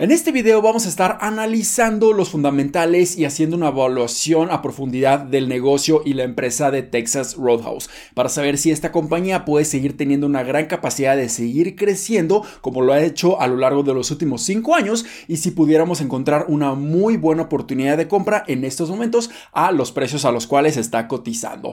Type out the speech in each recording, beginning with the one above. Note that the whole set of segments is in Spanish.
En este video vamos a estar analizando los fundamentales y haciendo una evaluación a profundidad del negocio y la empresa de Texas Roadhouse para saber si esta compañía puede seguir teniendo una gran capacidad de seguir creciendo como lo ha hecho a lo largo de los últimos 5 años y si pudiéramos encontrar una muy buena oportunidad de compra en estos momentos a los precios a los cuales está cotizando.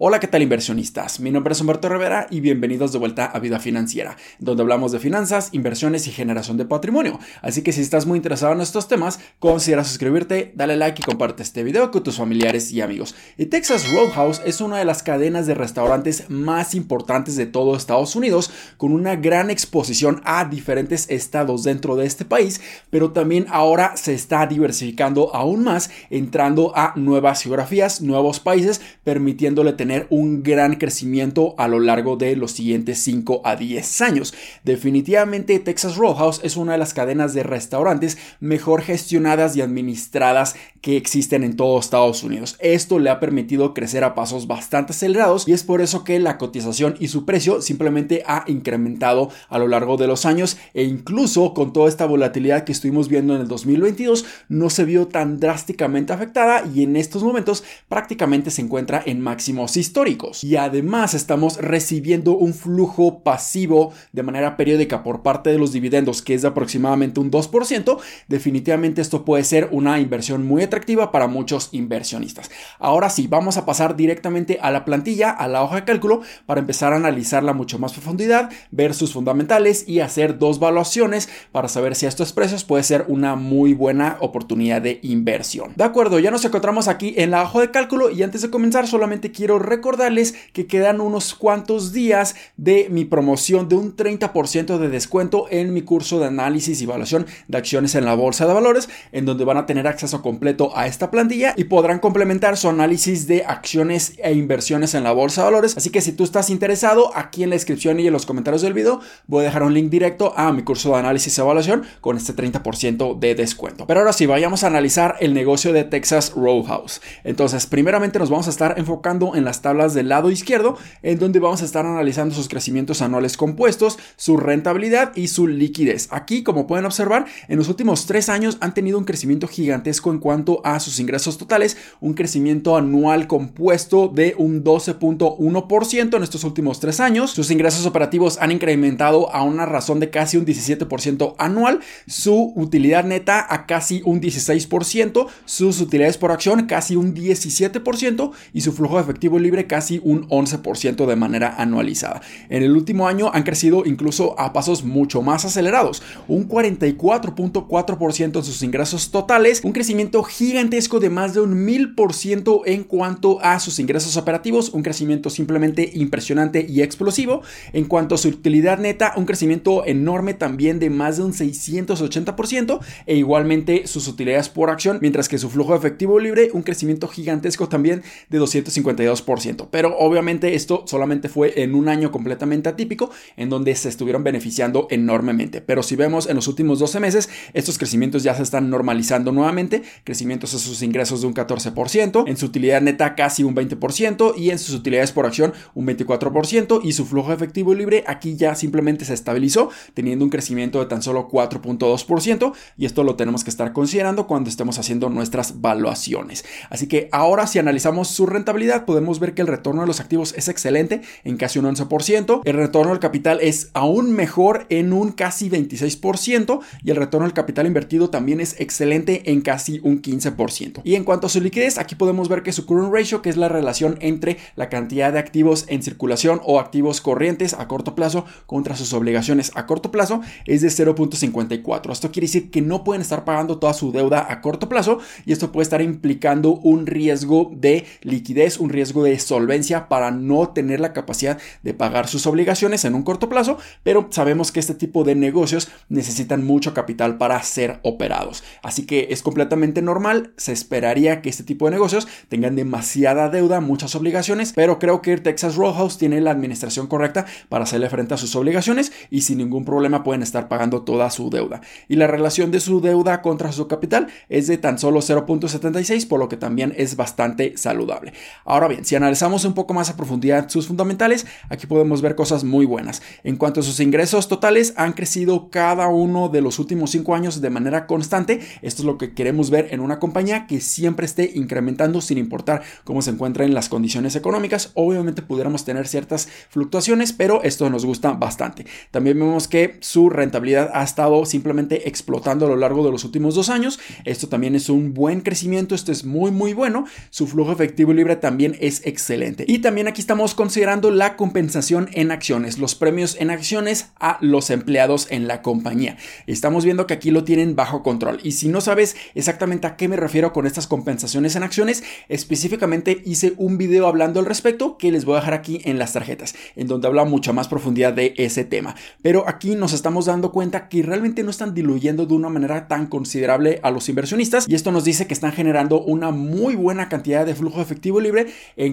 Hola, ¿qué tal inversionistas? Mi nombre es Humberto Rivera y bienvenidos de vuelta a Vida Financiera, donde hablamos de finanzas, inversiones y generación de patrimonio. Así que si estás muy interesado en estos temas, considera suscribirte, dale like y comparte este video con tus familiares y amigos. Y Texas Roadhouse es una de las cadenas de restaurantes más importantes de todo Estados Unidos, con una gran exposición a diferentes estados dentro de este país, pero también ahora se está diversificando aún más, entrando a nuevas geografías, nuevos países, permitiéndole tener un gran crecimiento a lo largo de los siguientes 5 a 10 años. Definitivamente Texas Roadhouse es una de las cadenas de restaurantes mejor gestionadas y administradas que existen en todo Estados Unidos. Esto le ha permitido crecer a pasos bastante acelerados y es por eso que la cotización y su precio simplemente ha incrementado a lo largo de los años e incluso con toda esta volatilidad que estuvimos viendo en el 2022 no se vio tan drásticamente afectada y en estos momentos prácticamente se encuentra en máximos históricos. Y además estamos recibiendo un flujo pasivo de manera periódica por parte de los dividendos, que es de aproximadamente un 2%. Definitivamente esto puede ser una inversión muy atractiva para muchos inversionistas. Ahora sí, vamos a pasar directamente a la plantilla, a la hoja de cálculo, para empezar a analizarla mucho más profundidad, ver sus fundamentales y hacer dos valuaciones para saber si estos precios puede ser una muy buena oportunidad de inversión. De acuerdo, ya nos encontramos aquí en la hoja de cálculo y antes de comenzar solamente quiero recordarles que quedan unos cuantos días de mi promoción de un 30% de descuento en mi curso de análisis y evaluación de acciones en la bolsa de valores, en donde van a tener acceso completo a esta plantilla y podrán complementar su análisis de acciones e inversiones en la bolsa de valores. Así que si tú estás interesado, aquí en la descripción y en los comentarios del video voy a dejar un link directo a mi curso de análisis y evaluación con este 30% de descuento. Pero ahora sí, vayamos a analizar el negocio de Texas Roadhouse. Entonces, primeramente nos vamos a estar enfocando en las tablas del lado izquierdo, en donde vamos a estar analizando sus crecimientos anuales compuestos, su rentabilidad y su liquidez. Aquí, como pueden observar, en los últimos tres años han tenido un crecimiento gigantesco en cuanto a sus ingresos totales, un crecimiento anual compuesto de un 12.1% en estos últimos tres años. Sus ingresos operativos han incrementado a una razón de casi un 17% anual, su utilidad neta a casi un 16%, sus utilidades por acción casi un 17% y su flujo de efectivo libre casi un 11% de manera anualizada. En el último año han crecido incluso a pasos mucho más acelerados, un 44.4% en sus ingresos totales, un crecimiento gigantesco de más de un 1000% en cuanto a sus ingresos operativos, un crecimiento simplemente impresionante y explosivo. En cuanto a su utilidad neta, un crecimiento enorme también de más de un 680% e igualmente sus utilidades por acción, mientras que su flujo de efectivo libre, un crecimiento gigantesco también de 252%. Pero obviamente esto solamente fue en un año completamente atípico en donde se estuvieron beneficiando enormemente. Pero si vemos en los últimos 12 meses, estos crecimientos ya se están normalizando nuevamente. Crecimientos en sus ingresos de un 14%, en su utilidad neta casi un 20% y en sus utilidades por acción un 24% y su flujo efectivo libre aquí ya simplemente se estabilizó teniendo un crecimiento de tan solo 4.2% y esto lo tenemos que estar considerando cuando estemos haciendo nuestras valuaciones. Así que ahora si analizamos su rentabilidad podemos ver que el retorno de los activos es excelente en casi un 11%, el retorno del capital es aún mejor en un casi 26% y el retorno del capital invertido también es excelente en casi un 15%. Y en cuanto a su liquidez, aquí podemos ver que su current ratio, que es la relación entre la cantidad de activos en circulación o activos corrientes a corto plazo contra sus obligaciones a corto plazo, es de 0.54. Esto quiere decir que no pueden estar pagando toda su deuda a corto plazo y esto puede estar implicando un riesgo de liquidez, un riesgo de solvencia para no tener la capacidad de pagar sus obligaciones en un corto plazo, pero sabemos que este tipo de negocios necesitan mucho capital para ser operados. Así que es completamente normal, se esperaría que este tipo de negocios tengan demasiada deuda, muchas obligaciones, pero creo que Texas Roadhouse tiene la administración correcta para hacerle frente a sus obligaciones y sin ningún problema pueden estar pagando toda su deuda. Y la relación de su deuda contra su capital es de tan solo 0.76, por lo que también es bastante saludable. Ahora bien, si analizamos un poco más a profundidad sus fundamentales, aquí podemos ver cosas muy buenas. En cuanto a sus ingresos totales, han crecido cada uno de los últimos cinco años de manera constante. Esto es lo que queremos ver en una compañía que siempre esté incrementando sin importar cómo se encuentra en las condiciones económicas. Obviamente pudiéramos tener ciertas fluctuaciones, pero esto nos gusta bastante. También vemos que su rentabilidad ha estado simplemente explotando a lo largo de los últimos dos años. Esto también es un buen crecimiento, esto es muy muy bueno. Su flujo efectivo libre también es excelente. Y también aquí estamos considerando la compensación en acciones, los premios en acciones a los empleados en la compañía. Estamos viendo que aquí lo tienen bajo control. Y si no sabes exactamente a qué me refiero con estas compensaciones en acciones, específicamente hice un video hablando al respecto que les voy a dejar aquí en las tarjetas, en donde habla mucha más profundidad de ese tema. Pero aquí nos estamos dando cuenta que realmente no están diluyendo de una manera tan considerable a los inversionistas y esto nos dice que están generando una muy buena cantidad de flujo efectivo libre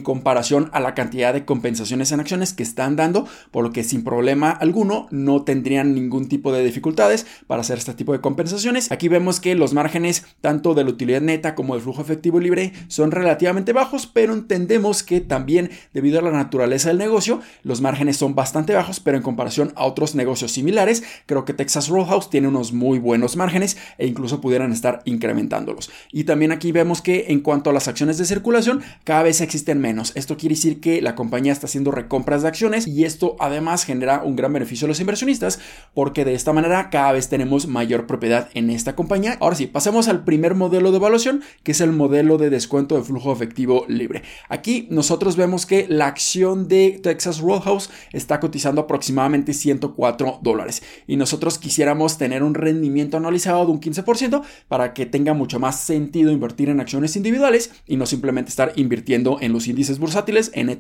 comparación a la cantidad de compensaciones en acciones que están dando, por lo que sin problema alguno no tendrían ningún tipo de dificultades para hacer este tipo de compensaciones. Aquí vemos que los márgenes tanto de la utilidad neta como del flujo efectivo libre son relativamente bajos, pero entendemos que también debido a la naturaleza del negocio, los márgenes son bastante bajos, pero en comparación a otros negocios similares, creo que Texas Roadhouse tiene unos muy buenos márgenes e incluso pudieran estar incrementándolos. Y también aquí vemos que en cuanto a las acciones de circulación, cada vez existen menos. Esto quiere decir que la compañía está haciendo recompras de acciones y esto además genera un gran beneficio a los inversionistas porque de esta manera cada vez tenemos mayor propiedad en esta compañía. Ahora sí, pasemos al primer modelo de evaluación, que es el modelo de descuento de flujo efectivo libre. Aquí nosotros vemos que la acción de Texas Roadhouse está cotizando aproximadamente 104 dólares y nosotros quisiéramos tener un rendimiento anualizado de un 15% para que tenga mucho más sentido invertir en acciones individuales y no simplemente estar invirtiendo en los índices bursátiles, en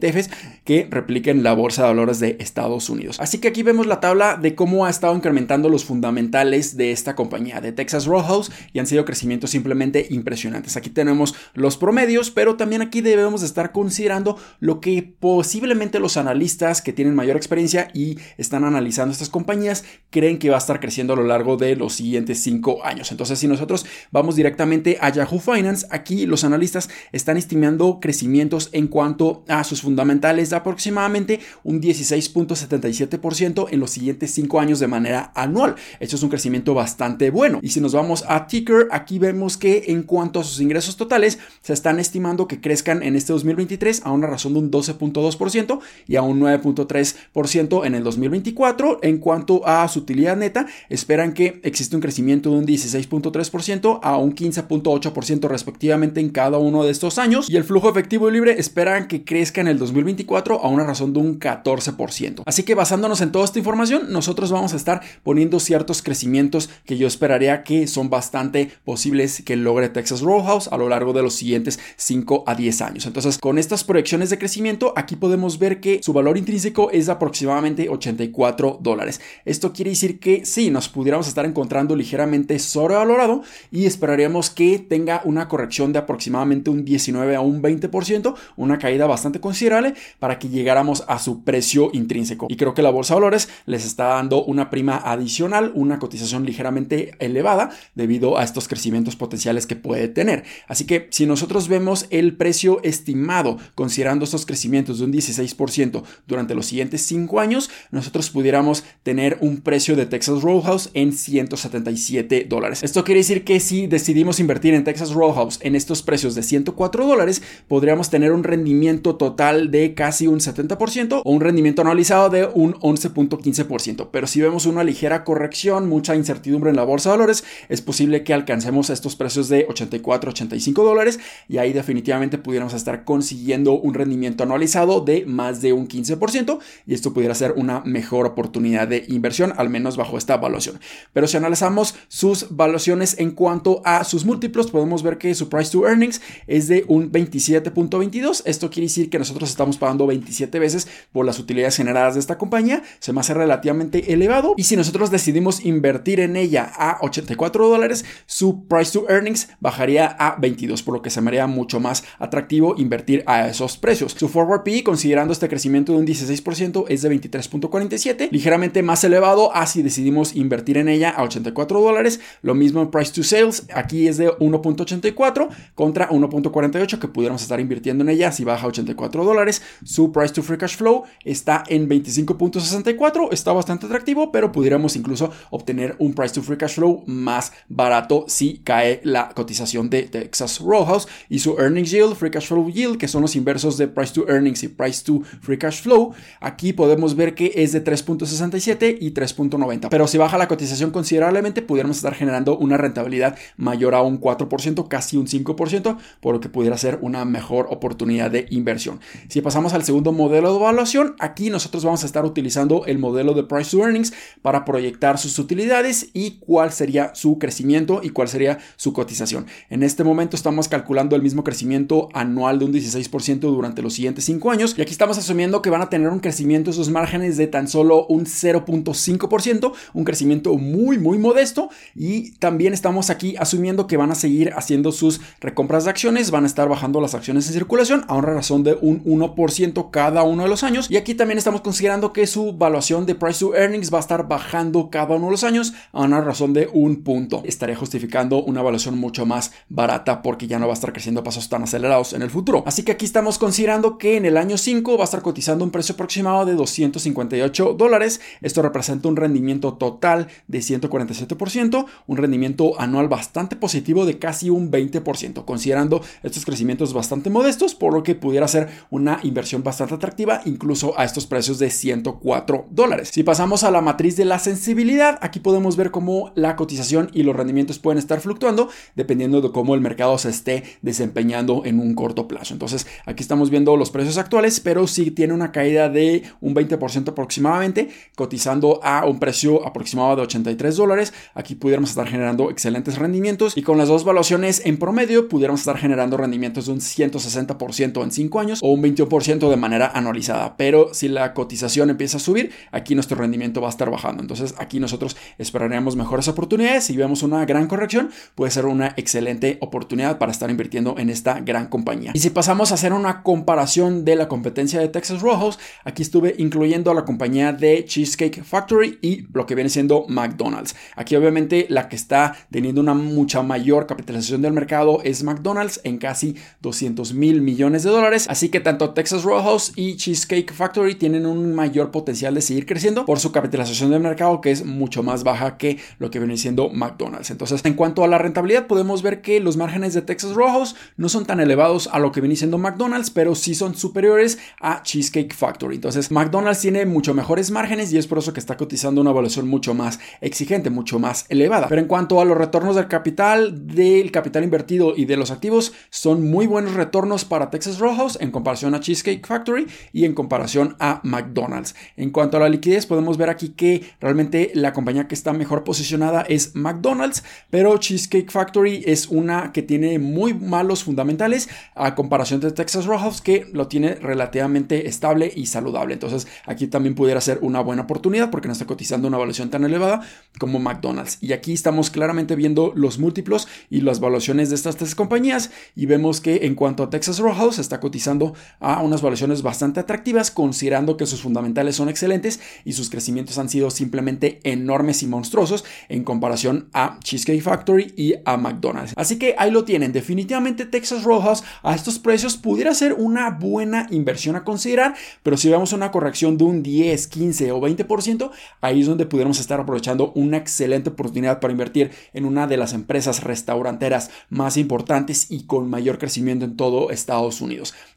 que repliquen la bolsa de valores de Estados Unidos. Así que aquí vemos la tabla de cómo ha estado incrementando los fundamentales de esta compañía de Texas Roadhouse y han sido crecimientos simplemente impresionantes. Aquí tenemos los promedios, pero también aquí debemos estar considerando lo que posiblemente los analistas que tienen mayor experiencia y están analizando estas compañías creen que va a estar creciendo a lo largo de los siguientes cinco años. Entonces, si nosotros vamos directamente a Yahoo Finance, aquí los analistas están estimando crecimientos en cuanto a sus fundamentales de aproximadamente un 16.77% en los siguientes cinco años de manera anual. Esto es un crecimiento bastante bueno. Y si nos vamos a Ticker, aquí vemos que en cuanto a sus ingresos totales, se están estimando que crezcan en este 2023 a una razón de un 12.2% y a un 9.3% en el 2024. En cuanto a su utilidad neta, esperan que existe un crecimiento de un 16.3% a un 15.8% respectivamente en cada uno de estos años. Y el flujo efectivo libre esperan que crezca en el 2024 a una razón de un 14%. Así que basándonos en toda esta información, nosotros vamos a estar poniendo ciertos crecimientos que yo esperaría que son bastante posibles que logre Texas Roadhouse a lo largo de los siguientes 5 a 10 años. Entonces, con estas proyecciones de crecimiento, aquí podemos ver que su valor intrínseco es de aproximadamente 84 dólares. Esto quiere decir que sí, nos pudiéramos estar encontrando ligeramente sobrevalorado y esperaríamos que tenga una corrección de aproximadamente un 19 a un 20%, una caída bastante considerable para que llegáramos a su precio intrínseco. Y creo que la bolsa de valores les está dando una prima adicional, una cotización ligeramente elevada debido a estos crecimientos potenciales que puede tener. Así que si nosotros vemos el precio estimado considerando estos crecimientos de un 16% durante los siguientes 5 años, nosotros pudiéramos tener un precio de Texas Roadhouse en 177 dólares. Esto quiere decir que si decidimos invertir en Texas Roadhouse en estos precios de 104 dólares, podríamos tener un rendimiento total de casi un 70% o un rendimiento anualizado de un 11.15%. Pero si vemos una ligera corrección, mucha incertidumbre en la bolsa de valores, es posible que alcancemos estos precios de 84, 85 dólares y ahí definitivamente pudiéramos estar consiguiendo un rendimiento anualizado de más de un 15% y esto pudiera ser una mejor oportunidad de inversión, al menos bajo esta evaluación. Pero si analizamos sus valuaciones en cuanto a sus múltiplos, podemos ver que su price to earnings es de un 27.22. Esto quiere decir que nosotros estamos pagando 27 veces por las utilidades generadas de esta compañía. Se me hace relativamente elevado. Y si nosotros decidimos invertir en ella a 84 dólares, su price to earnings bajaría a 22, por lo que se me haría mucho más atractivo invertir a esos precios. Su forward PE, considerando este crecimiento de un 16%, es de 23.47, ligeramente más elevado a si decidimos invertir en ella a 84 dólares. Lo mismo en price to sales, aquí es de 1.84 contra 1.48 que pudiéramos estar invirtiendo en ella casi baja a 84 dólares. Su price to free cash flow está en 25.64, está bastante atractivo, pero pudiéramos incluso obtener un price to free cash flow más barato si cae la cotización de Texas Roadhouse y su earnings yield, free cash flow yield, que son los inversos de price to earnings y price to free cash flow. Aquí podemos ver que es de 3.67 y 3.90, pero si baja la cotización considerablemente, pudiéramos estar generando una rentabilidad mayor a un 4%, casi un 5%, por lo que pudiera ser una mejor oportunidad de inversión. Si pasamos al segundo modelo de evaluación, aquí nosotros vamos a estar utilizando el modelo de price to earnings para proyectar sus utilidades y cuál sería su crecimiento y cuál sería su cotización. En este momento estamos calculando el mismo crecimiento anual de un 16% durante los siguientes 5 años y aquí estamos asumiendo que van a tener un crecimiento de sus márgenes de tan solo un 0.5%, un crecimiento muy muy modesto y también estamos aquí asumiendo que van a seguir haciendo sus recompras de acciones, van a estar bajando las acciones en circulación a una razón de un 1% cada uno de los años y aquí también estamos considerando que su valuación de price to earnings va a estar bajando cada uno de los años a una razón de un punto. Estaría justificando una evaluación mucho más barata porque ya no va a estar creciendo a pasos tan acelerados en el futuro. Así que aquí estamos considerando que en el año 5 va a estar cotizando un precio aproximado de 258 dólares. Esto representa un rendimiento total de 147%, un rendimiento anual bastante positivo de casi un 20%, considerando estos crecimientos bastante modestos, por lo que pudiera ser una inversión bastante atractiva incluso a estos precios de 104 dólares. Si pasamos a la matriz de la sensibilidad, aquí podemos ver cómo la cotización y los rendimientos pueden estar fluctuando dependiendo de cómo el mercado se esté desempeñando en un corto plazo. Entonces, aquí estamos viendo los precios actuales, pero sí tiene una caída de un 20% aproximadamente, cotizando a un precio aproximado de 83 dólares. Aquí pudiéramos estar generando excelentes rendimientos y con las dos valuaciones en promedio pudiéramos estar generando rendimientos de un 160% en 5 años o un 21% de manera anualizada. Pero si la cotización empieza a subir, aquí nuestro rendimiento va a estar bajando. Entonces, aquí nosotros esperaríamos mejores oportunidades. Si vemos una gran corrección, puede ser una excelente oportunidad para estar invirtiendo en esta gran compañía. Y si pasamos a hacer una comparación de la competencia de Texas Rojos, aquí estuve incluyendo a la compañía de Cheesecake Factory y lo que viene siendo McDonald's. Aquí obviamente la que está teniendo una mucha mayor capitalización del mercado es McDonald's en casi 200 mil millones de dólares. Así que tanto Texas Roadhouse y Cheesecake Factory tienen un mayor potencial de seguir creciendo por su capitalización del mercado que es mucho más baja que lo que viene siendo McDonald's. Entonces, en cuanto a la rentabilidad, podemos ver que los márgenes de Texas Roadhouse no son tan elevados a lo que viene siendo McDonald's, pero sí son superiores a Cheesecake Factory. Entonces, McDonald's tiene mucho mejores márgenes y es por eso que está cotizando una evaluación mucho más exigente, mucho más elevada. Pero en cuanto a los retornos del capital, del capital invertido y de los activos, son muy buenos retornos para Texas Roadhouse en comparación a Cheesecake Factory y en comparación a McDonald's. En cuanto a la liquidez, podemos ver aquí que realmente la compañía que está mejor posicionada es McDonald's, pero Cheesecake Factory es una que tiene muy malos fundamentales a comparación de Texas Roadhouse que lo tiene relativamente estable y saludable. Entonces aquí también pudiera ser una buena oportunidad porque no está cotizando una evaluación tan elevada como McDonald's. Y aquí estamos claramente viendo los múltiplos y las valuaciones de estas tres compañías y vemos que en cuanto a Texas Roadhouse está cotizando a unas valuaciones bastante atractivas considerando que sus fundamentales son excelentes y sus crecimientos han sido simplemente enormes y monstruosos en comparación a Cheesecake Factory y a McDonald's. Así que ahí lo tienen. Definitivamente Texas Roadhouse a estos precios pudiera ser una buena inversión a considerar, pero si vemos una corrección de un 10, 15 o 20%, ahí es donde pudiéramos estar aprovechando una excelente oportunidad para invertir en una de las empresas restauranteras más importantes y con mayor crecimiento en todo Estados Unidos.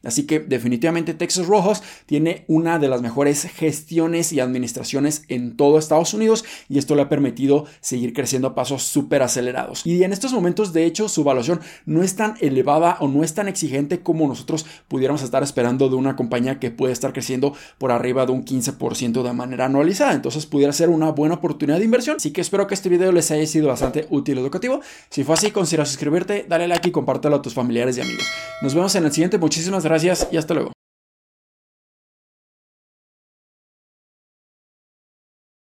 Así que definitivamente Texas Roadhouse tiene una de las mejores gestiones y administraciones en todo Estados Unidos y esto le ha permitido seguir creciendo a pasos súper acelerados. Y en estos momentos, de hecho, su evaluación no es tan elevada o no es tan exigente como nosotros pudiéramos estar esperando de una compañía que puede estar creciendo por arriba de un 15% de manera anualizada. Entonces pudiera ser una buena oportunidad de inversión. Así que espero que este video les haya sido bastante útil y educativo. Si fue así, considera suscribirte, dale like y compártelo a tus familiares y amigos. Nos vemos en el siguiente. Muchísimas gracias y hasta luego.